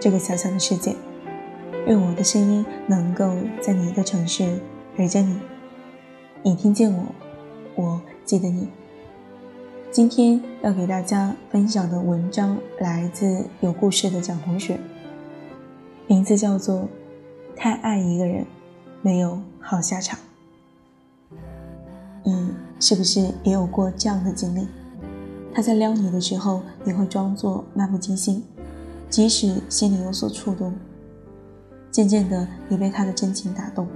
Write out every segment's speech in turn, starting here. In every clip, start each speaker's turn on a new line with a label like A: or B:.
A: 这个小小的世界。愿我的声音能够在你的城市陪着你。你听见我，我记得你。今天要给大家分享的文章来自有故事的蒋同学，名字叫做《太爱一个人，没有好下场》。你是不是也有过这样的经历？他在撩你的时候，也会装作漫不经心，即使心里有所触动。渐渐的，你被他的真情打动，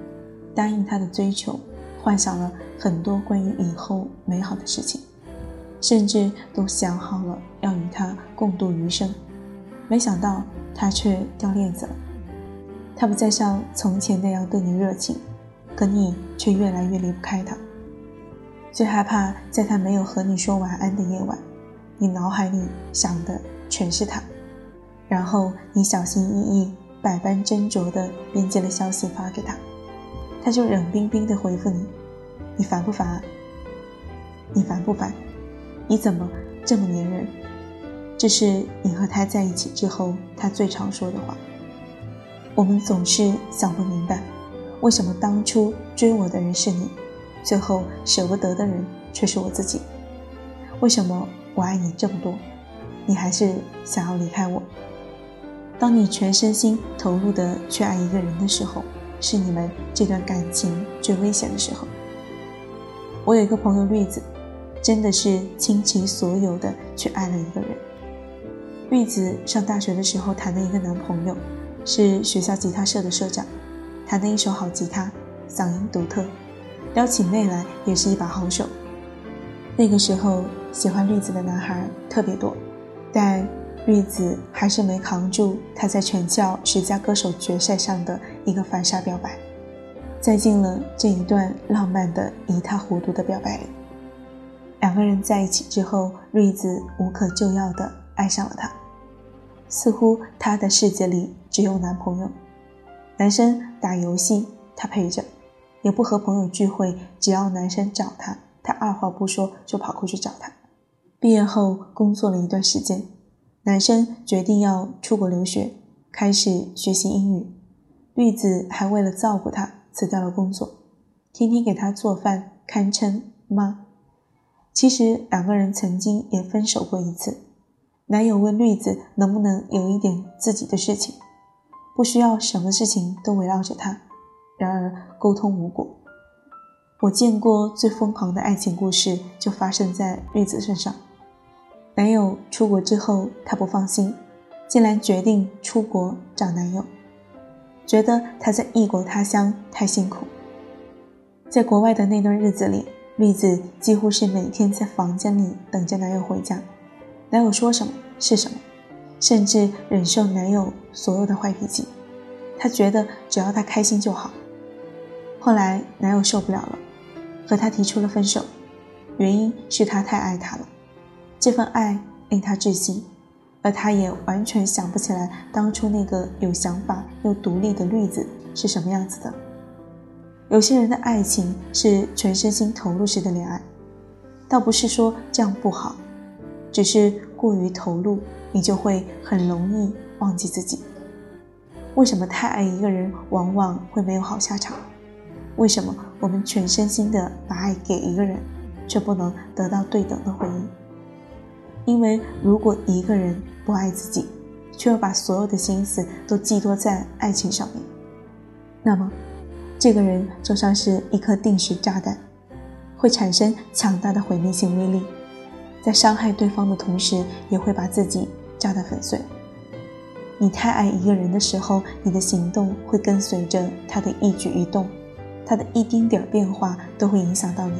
A: 答应他的追求，幻想了很多关于以后美好的事情，甚至都想好了要与他共度余生。没想到他却掉链子了，他不再像从前那样对你热情，可你却越来越离不开他。最害怕在他没有和你说晚安的夜晚。你脑海里想的全是他，然后你小心翼翼、百般斟酌地编辑了消息发给他，他就冷冰冰地回复你：“你烦不烦？你烦不烦？你怎么这么粘人？”这是你和他在一起之后他最常说的话。我们总是想不明白，为什么当初追我的人是你，最后舍不得的人却是我自己？为什么？我爱你这么多，你还是想要离开我。当你全身心投入的去爱一个人的时候，是你们这段感情最危险的时候。我有一个朋友绿子，真的是倾其所有的去爱了一个人。绿子上大学的时候谈了一个男朋友，是学校吉他社的社长，弹的一手好吉他，嗓音独特，撩起妹来也是一把好手。那个时候。喜欢绿子的男孩特别多，但绿子还是没扛住他在全校十佳歌手决赛上的一个反杀表白，栽进了这一段浪漫的一塌糊涂的表白里。两个人在一起之后，绿子无可救药的爱上了他，似乎他的世界里只有男朋友。男生打游戏，他陪着；也不和朋友聚会，只要男生找他，他二话不说就跑过去找他。毕业后工作了一段时间，男生决定要出国留学，开始学习英语。绿子还为了照顾他辞掉了工作，天天给他做饭，堪称妈。其实两个人曾经也分手过一次，男友问绿子能不能有一点自己的事情，不需要什么事情都围绕着他。然而沟通无果。我见过最疯狂的爱情故事，就发生在绿子身上。男友出国之后，她不放心，竟然决定出国找男友，觉得他在异国他乡太辛苦。在国外的那段日子里，绿子几乎是每天在房间里等着男友回家，男友说什么是什么，甚至忍受男友所有的坏脾气。她觉得只要他开心就好。后来男友受不了了，和她提出了分手，原因是他太爱她了。这份爱令他窒息，而他也完全想不起来当初那个有想法又独立的绿子是什么样子的。有些人的爱情是全身心投入式的恋爱，倒不是说这样不好，只是过于投入，你就会很容易忘记自己。为什么太爱一个人往往会没有好下场？为什么我们全身心的把爱给一个人，却不能得到对等的回应？因为如果一个人不爱自己，却又把所有的心思都寄托在爱情上面，那么，这个人就像是一颗定时炸弹，会产生强大的毁灭性威力，在伤害对方的同时，也会把自己炸得粉碎。你太爱一个人的时候，你的行动会跟随着他的一举一动，他的一丁点儿变化都会影响到你，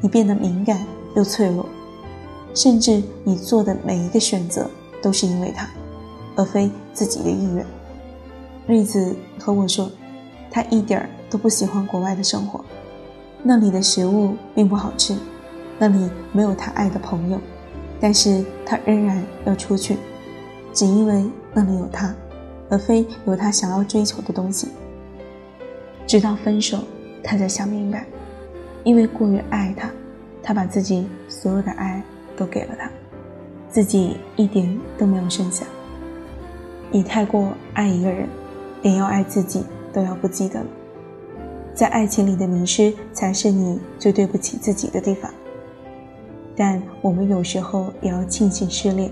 A: 你变得敏感又脆弱。甚至你做的每一个选择都是因为他，而非自己的意愿。瑞子和我说，他一点儿都不喜欢国外的生活，那里的食物并不好吃，那里没有他爱的朋友，但是他仍然要出去，只因为那里有他，而非有他想要追求的东西。直到分手，他才想明白，因为过于爱他，他把自己所有的爱。都给了他，自己一点都没有剩下。你太过爱一个人，连要爱自己都要不记得了。在爱情里的迷失，才是你最对不起自己的地方。但我们有时候也要庆幸失恋，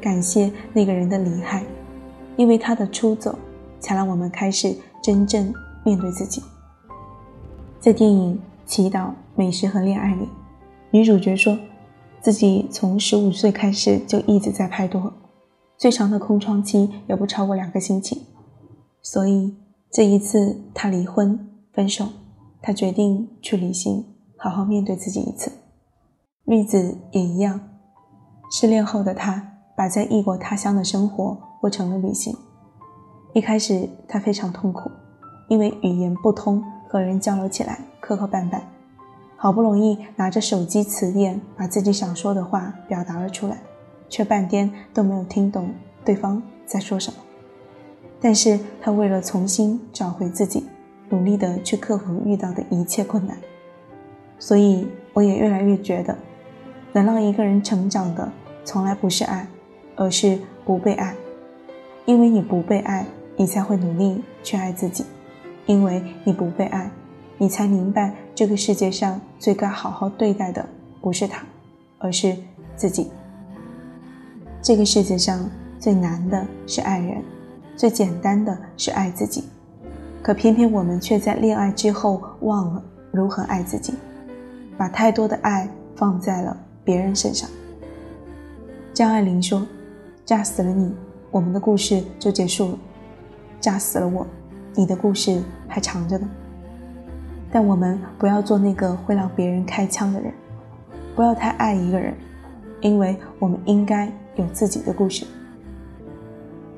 A: 感谢那个人的离开，因为他的出走，才让我们开始真正面对自己。在电影《祈祷、美食和恋爱》里，女主角说，自己从十五岁开始就一直在拍拖，最长的空窗期也不超过两个星期，所以这一次他离婚。分手，他决定去旅行，好好面对自己一次。绿子也一样，失恋后的他把在异国他乡的生活过成了旅行。一开始他非常痛苦，因为语言不通，和人交流起来磕磕绊绊。好不容易拿着手机词典把自己想说的话表达了出来，却半天都没有听懂对方在说什么。但是他为了重新找回自己。努力的去克服遇到的一切困难，所以我也越来越觉得，能让一个人成长的，从来不是爱，而是不被爱。因为你不被爱，你才会努力去爱自己；因为你不被爱，你才明白这个世界上最该好好对待的不是他，而是自己。这个世界上最难的是爱人，最简单的是爱自己。可偏偏我们却在恋爱之后忘了如何爱自己，把太多的爱放在了别人身上。张爱玲说：“炸死了你，我们的故事就结束了；炸死了我，你的故事还长着呢。”但我们不要做那个会让别人开枪的人，不要太爱一个人，因为我们应该有自己的故事。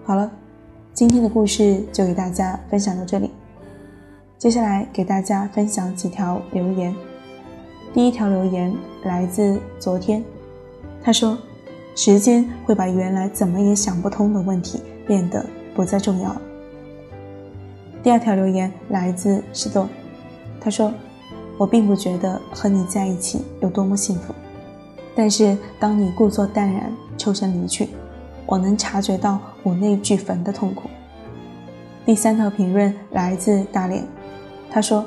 A: 好了。今天的故事就给大家分享到这里，接下来给大家分享几条留言。第一条留言来自昨天，他说：“时间会把原来怎么也想不通的问题变得不再重要了。”第二条留言来自石头，他说：“我并不觉得和你在一起有多么幸福，但是当你故作淡然抽身离去。”我能察觉到我那具坟的痛苦。第三条评论来自大连，他说：“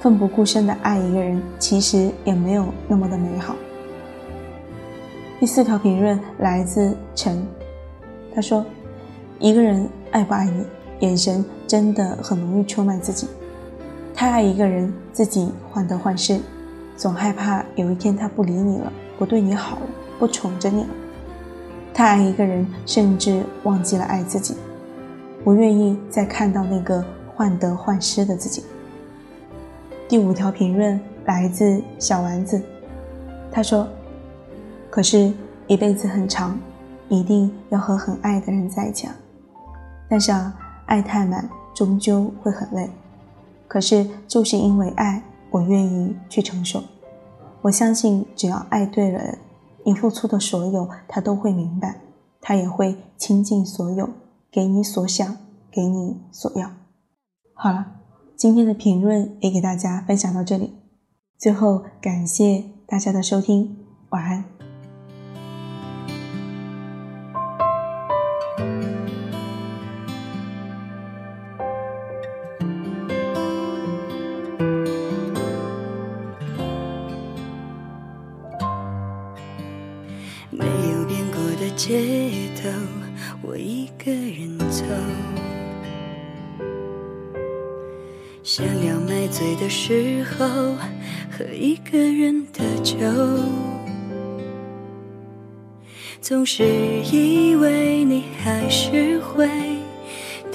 A: 奋不顾身的爱一个人，其实也没有那么的美好。”第四条评论来自陈，他说：“一个人爱不爱你，眼神真的很容易出卖自己。太爱一个人，自己患得患失，总害怕有一天他不理你了，不对你好了，不宠着你了。”太爱一个人，甚至忘记了爱自己，不愿意再看到那个患得患失的自己。第五条评论来自小丸子，他说：“可是，一辈子很长，一定要和很爱的人在一起啊。但是啊，爱太满，终究会很累。可是，就是因为爱，我愿意去承受。我相信，只要爱对了人。”你付出的所有，他都会明白，他也会倾尽所有，给你所想，给你所要。好了，今天的评论也给大家分享到这里，最后感谢大家的收听，
B: 想要买醉的时候喝一个人的酒，总是以为你还是会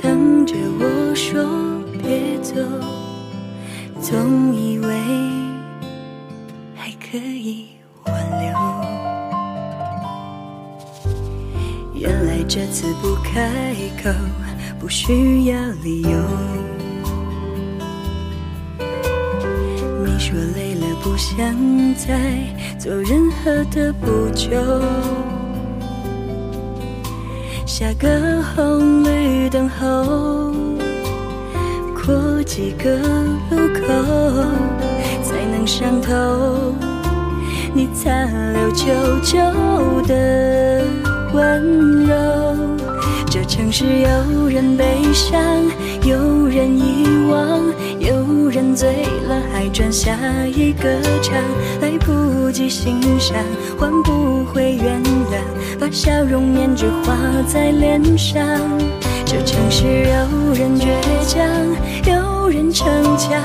B: 等着我说别走，总以为还可以挽留。原来这次不开口，不需要理由。说累了，不想再做任何的补救。下个红绿灯后，过几个路口，才能上头。你残留久久的温柔。是有人悲伤，有人遗忘，有人醉了还转下一个场，来不及欣赏，换不回原谅，把笑容面具画在脸上。这城市有人倔强，有人逞强，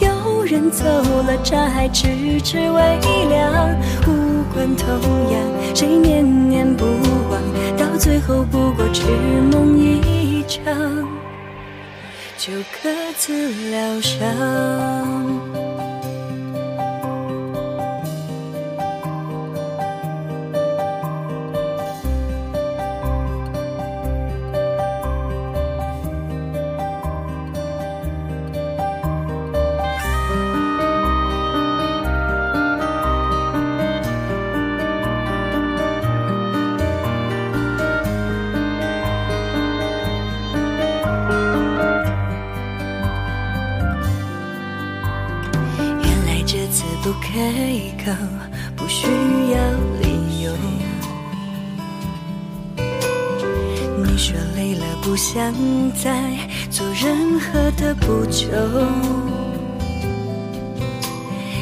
B: 有人走了茶还迟迟未凉。无关痛痒，谁念念不忘，到最后不过痴梦一场，就各自疗伤。不开口，不需要理由。你说累了，不想再做任何的补救。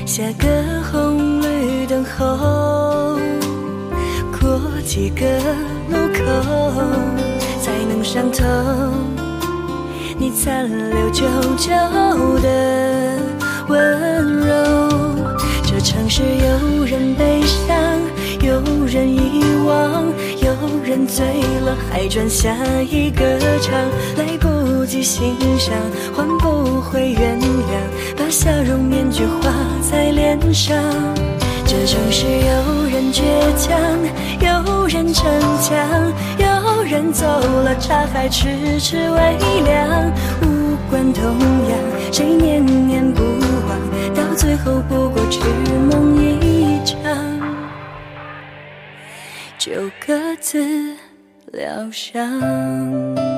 B: 下个红绿灯后，过几个路口才能上头。你残留久久的温柔。这城市有人悲伤，有人遗忘，有人醉了还转下一个场，来不及欣赏，换不回原谅，把笑容面具画在脸上。这城市有人倔强，有人逞强，有人走了茶还迟迟未凉。关痛痒，谁念念不忘，到最后不过痴梦一场，就各自疗伤。